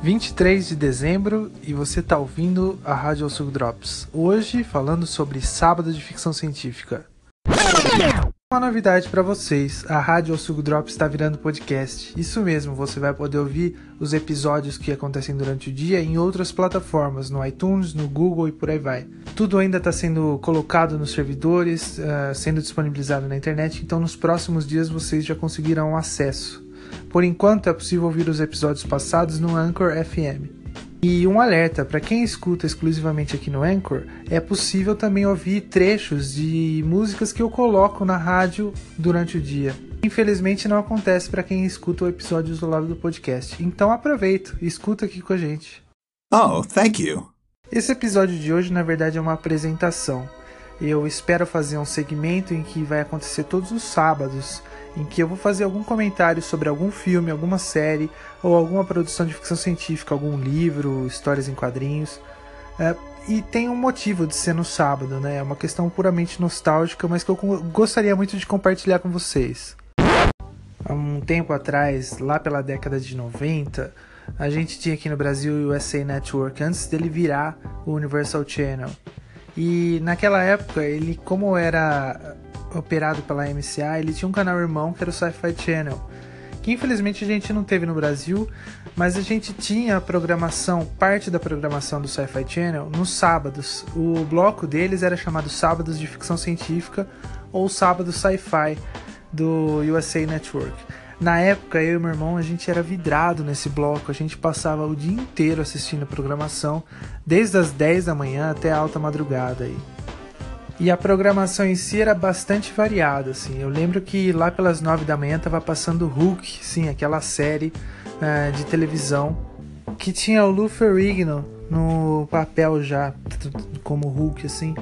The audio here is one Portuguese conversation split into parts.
23 de dezembro e você está ouvindo a Rádio Sul Drops. Hoje falando sobre sábado de ficção científica. Uma novidade para vocês: a Rádio Sul Drops está virando podcast. Isso mesmo, você vai poder ouvir os episódios que acontecem durante o dia em outras plataformas, no iTunes, no Google e por aí vai. Tudo ainda está sendo colocado nos servidores, uh, sendo disponibilizado na internet, então nos próximos dias vocês já conseguirão acesso. Por enquanto é possível ouvir os episódios passados no Anchor FM. E um alerta: para quem escuta exclusivamente aqui no Anchor, é possível também ouvir trechos de músicas que eu coloco na rádio durante o dia. Infelizmente não acontece para quem escuta o episódio isolado do podcast. Então aproveita e escuta aqui com a gente. Oh, thank you. Esse episódio de hoje, na verdade, é uma apresentação. Eu espero fazer um segmento em que vai acontecer todos os sábados em que eu vou fazer algum comentário sobre algum filme, alguma série ou alguma produção de ficção científica, algum livro, histórias em quadrinhos. É, e tem um motivo de ser no sábado, né? É uma questão puramente nostálgica, mas que eu gostaria muito de compartilhar com vocês. Há um tempo atrás, lá pela década de 90, a gente tinha aqui no Brasil o USA Network antes dele virar o Universal Channel. E naquela época, ele como era operado pela MCA, ele tinha um canal irmão que era o Sci-Fi Channel, que infelizmente a gente não teve no Brasil, mas a gente tinha a programação, parte da programação do Sci-Fi Channel nos sábados. O bloco deles era chamado Sábados de Ficção Científica ou Sábado Sci-Fi do USA Network. Na época, eu e meu irmão, a gente era vidrado nesse bloco, a gente passava o dia inteiro assistindo a programação, desde as 10 da manhã até a alta madrugada aí. E a programação em si era bastante variada, assim. Eu lembro que lá pelas nove da manhã tava passando Hulk, sim, aquela série uh, de televisão que tinha o Lou Ferrigno no papel já como Hulk, assim.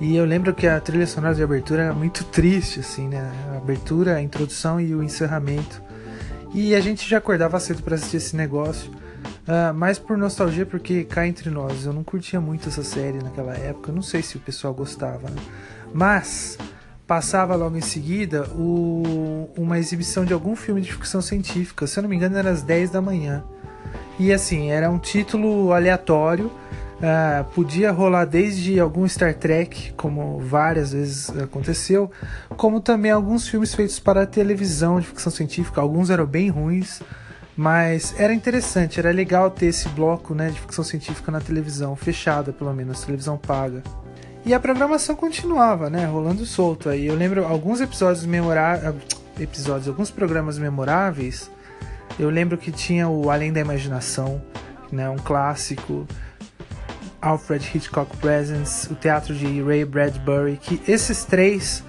E eu lembro que a trilha sonora de abertura era muito triste, assim, né? A abertura, a introdução e o encerramento. E a gente já acordava cedo para assistir esse negócio. Uh, mais por nostalgia, porque cá entre nós, eu não curtia muito essa série naquela época. Não sei se o pessoal gostava, né? Mas passava logo em seguida o, uma exibição de algum filme de ficção científica. Se eu não me engano, era às 10 da manhã. E assim, era um título aleatório. Uh, podia rolar desde algum Star Trek, como várias vezes aconteceu, como também alguns filmes feitos para televisão de ficção científica. Alguns eram bem ruins. Mas era interessante, era legal ter esse bloco né, de ficção científica na televisão, fechada pelo menos, televisão paga. E a programação continuava, né, rolando solto aí. Eu lembro alguns episódios memoráveis, episódios, alguns programas memoráveis. Eu lembro que tinha o Além da Imaginação, né, um clássico. Alfred Hitchcock Presents, o teatro de Ray Bradbury, que esses três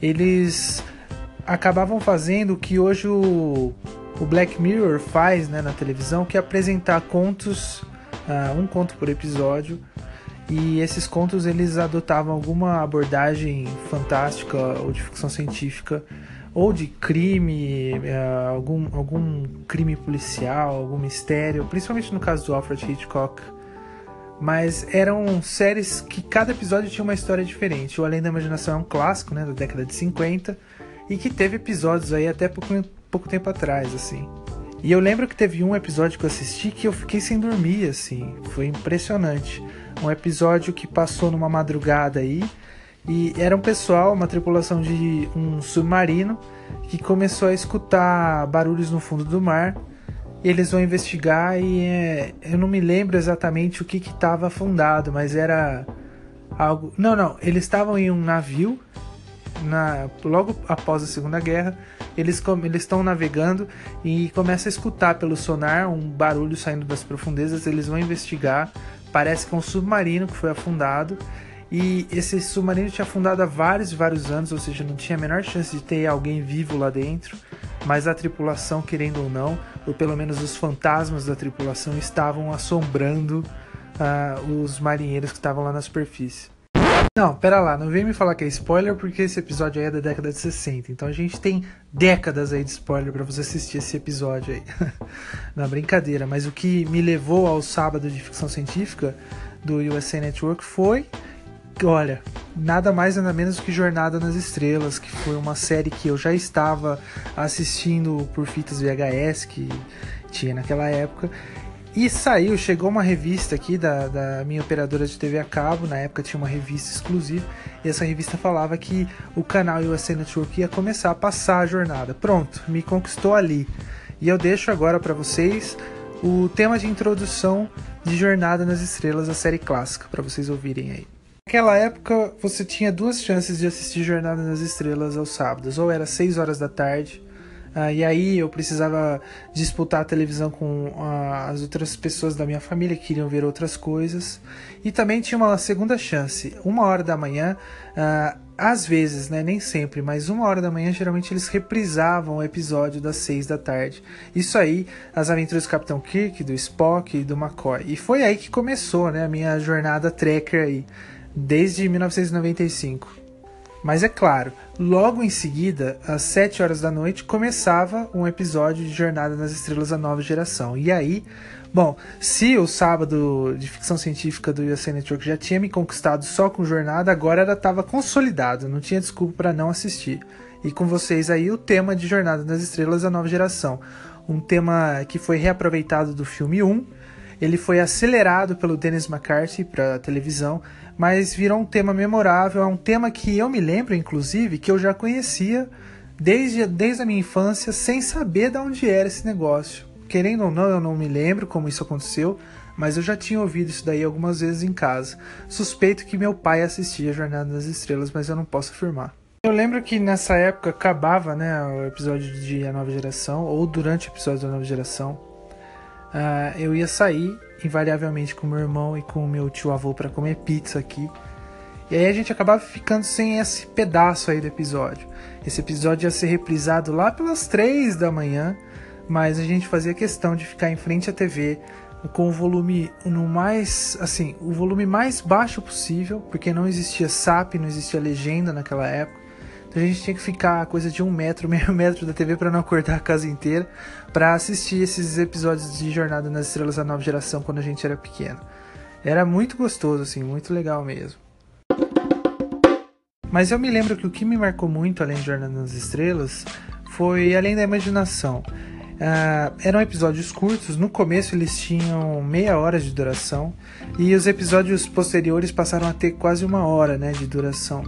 eles acabavam fazendo o que hoje o o Black Mirror faz né, na televisão, que é apresentar contos, uh, um conto por episódio, e esses contos eles adotavam alguma abordagem fantástica ou de ficção científica ou de crime, uh, algum, algum crime policial, algum mistério, principalmente no caso do Alfred Hitchcock. Mas eram séries que cada episódio tinha uma história diferente. O Além da Imaginação é um clássico, né, da década de 50, e que teve episódios aí até pouco, pouco tempo atrás, assim. E eu lembro que teve um episódio que eu assisti que eu fiquei sem dormir, assim. Foi impressionante. Um episódio que passou numa madrugada aí. E era um pessoal, uma tripulação de um submarino, que começou a escutar barulhos no fundo do mar. Eles vão investigar e é, eu não me lembro exatamente o que estava afundado, mas era algo. Não, não. Eles estavam em um navio na, logo após a Segunda Guerra, eles estão navegando e começam a escutar pelo sonar um barulho saindo das profundezas. Eles vão investigar. Parece que é um submarino que foi afundado. E esse submarino tinha afundado há vários vários anos, ou seja, não tinha a menor chance de ter alguém vivo lá dentro. Mas a tripulação, querendo ou não, ou pelo menos os fantasmas da tripulação, estavam assombrando uh, os marinheiros que estavam lá na superfície. Não, pera lá, não vem me falar que é spoiler porque esse episódio aí é da década de 60. Então a gente tem décadas aí de spoiler para você assistir esse episódio aí. não, brincadeira, mas o que me levou ao sábado de ficção científica do USA Network foi, olha, nada mais nada menos que Jornada nas Estrelas, que foi uma série que eu já estava assistindo por fitas VHS que tinha naquela época E saiu, chegou uma revista aqui da, da minha operadora de TV a cabo, na época tinha uma revista exclusiva, e essa revista falava que o canal USA Network ia começar a passar a jornada. Pronto, me conquistou ali. E eu deixo agora para vocês o tema de introdução de Jornada nas Estrelas, a série clássica, para vocês ouvirem aí. Naquela época, você tinha duas chances de assistir Jornada nas Estrelas aos sábados, ou era 6 horas da tarde, Uh, e aí eu precisava disputar a televisão com uh, as outras pessoas da minha família que queriam ver outras coisas. E também tinha uma segunda chance, uma hora da manhã, uh, às vezes, né, nem sempre, mas uma hora da manhã geralmente eles reprisavam o episódio das seis da tarde. Isso aí, as aventuras do Capitão Kirk, do Spock e do McCoy. E foi aí que começou né, a minha jornada trekker aí, desde 1995. Mas é claro, logo em seguida, às 7 horas da noite, começava um episódio de Jornada nas Estrelas da Nova Geração. E aí, bom, se o sábado de ficção científica do USA Network já tinha me conquistado só com Jornada, agora ela estava consolidado, não tinha desculpa para não assistir. E com vocês aí o tema de Jornada nas Estrelas da Nova Geração. Um tema que foi reaproveitado do filme 1. Ele foi acelerado pelo Dennis McCarthy para televisão mas virou um tema memorável, é um tema que eu me lembro, inclusive, que eu já conhecia desde, desde a minha infância, sem saber de onde era esse negócio. Querendo ou não, eu não me lembro como isso aconteceu, mas eu já tinha ouvido isso daí algumas vezes em casa. Suspeito que meu pai assistia Jornada das Estrelas, mas eu não posso afirmar. Eu lembro que nessa época acabava né, o episódio de A Nova Geração, ou durante o episódio da Nova Geração, uh, eu ia sair invariavelmente com meu irmão e com meu tio avô para comer pizza aqui. E aí a gente acabava ficando sem esse pedaço aí do episódio. Esse episódio ia ser reprisado lá pelas três da manhã, mas a gente fazia questão de ficar em frente à TV com o volume no mais, assim, o volume mais baixo possível, porque não existia SAP, não existia legenda naquela época. Então a gente tinha que ficar a coisa de um metro, meio metro da TV para não acordar a casa inteira, para assistir esses episódios de Jornada nas Estrelas da Nova Geração quando a gente era pequeno. Era muito gostoso, assim, muito legal mesmo. Mas eu me lembro que o que me marcou muito, além de Jornada nas Estrelas, foi Além da Imaginação. Uh, eram episódios curtos, no começo eles tinham meia hora de duração, e os episódios posteriores passaram a ter quase uma hora né, de duração.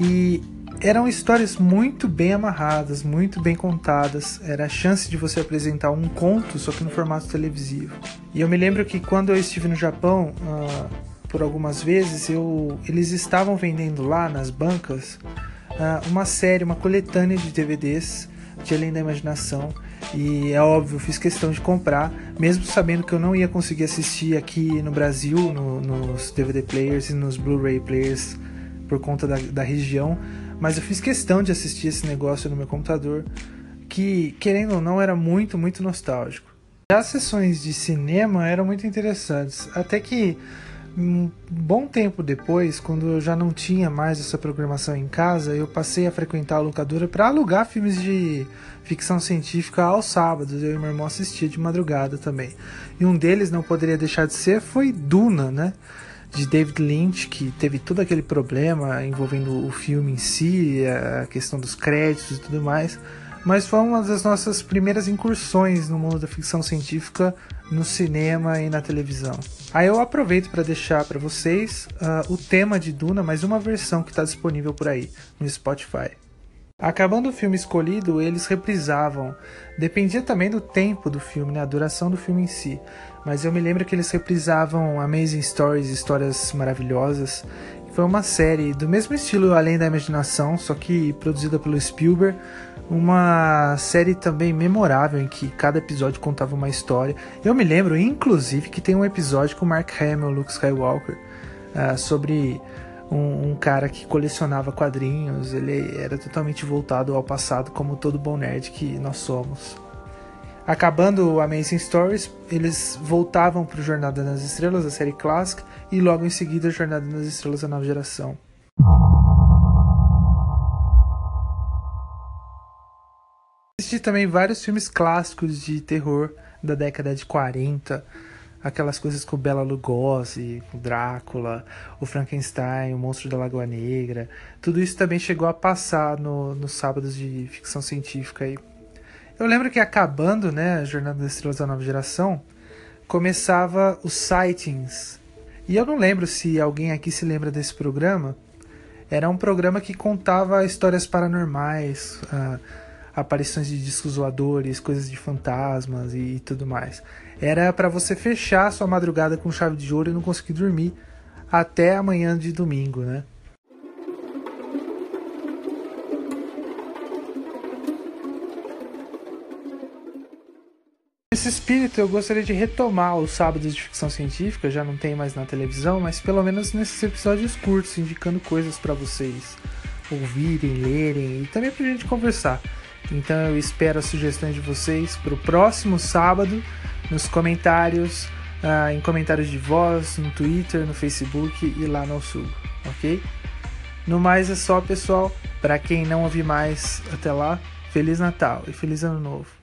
E eram histórias muito bem amarradas, muito bem contadas. Era a chance de você apresentar um conto, só que no formato televisivo. E eu me lembro que quando eu estive no Japão, uh, por algumas vezes, eu, eles estavam vendendo lá nas bancas uh, uma série, uma coletânea de DVDs de Além da Imaginação. E é óbvio, fiz questão de comprar, mesmo sabendo que eu não ia conseguir assistir aqui no Brasil, no, nos DVD players e nos Blu-ray players, por conta da, da região mas eu fiz questão de assistir esse negócio no meu computador, que, querendo ou não, era muito, muito nostálgico. As sessões de cinema eram muito interessantes, até que um bom tempo depois, quando eu já não tinha mais essa programação em casa, eu passei a frequentar a locadora para alugar filmes de ficção científica aos sábados. Eu e meu irmão assistia de madrugada também. E um deles não poderia deixar de ser foi Duna, né? De David Lynch, que teve todo aquele problema envolvendo o filme em si, a questão dos créditos e tudo mais. Mas foi uma das nossas primeiras incursões no mundo da ficção científica no cinema e na televisão. Aí eu aproveito para deixar para vocês uh, o tema de Duna, mais uma versão que está disponível por aí no Spotify. Acabando o filme escolhido, eles reprisavam. Dependia também do tempo do filme, né? a duração do filme em si. Mas eu me lembro que eles reprisavam Amazing Stories, histórias maravilhosas. Foi uma série do mesmo estilo Além da Imaginação, só que produzida pelo Spielberg. Uma série também memorável em que cada episódio contava uma história. Eu me lembro, inclusive, que tem um episódio com Mark Hamill, Luke Skywalker, uh, sobre um, um, cara que colecionava quadrinhos, ele era totalmente voltado ao passado, como todo bom nerd que nós somos. Acabando o Amazing Stories, eles voltavam para o Jornada nas Estrelas, a série clássica, e logo em seguida Jornada nas Estrelas, a nova geração. Assisti também vários filmes clássicos de terror da década de 40, aquelas coisas com Bela Lugosi, o Drácula, o Frankenstein, o Monstro da Lagoa Negra. Tudo isso também chegou a passar no, nos sábados de ficção científica aí. Eu lembro que acabando, né, a Jornada das Estrelas da Nova Geração, começava os sightings. E eu não lembro se alguém aqui se lembra desse programa. Era um programa que contava histórias paranormais, uh, aparições de discos voadores, coisas de fantasmas e, e tudo mais. Era para você fechar sua madrugada com chave de ouro e não conseguir dormir até amanhã de domingo, né? Nesse espírito, eu gostaria de retomar os sábados de ficção científica, já não tem mais na televisão, mas pelo menos nesses episódios curtos, indicando coisas para vocês ouvirem, lerem e também pra gente conversar. Então eu espero as sugestões de vocês para o próximo sábado nos comentários, uh, em comentários de voz, no Twitter, no Facebook e lá no Sul, ok? No mais é só, pessoal. Para quem não ouvir mais até lá, Feliz Natal e Feliz Ano Novo.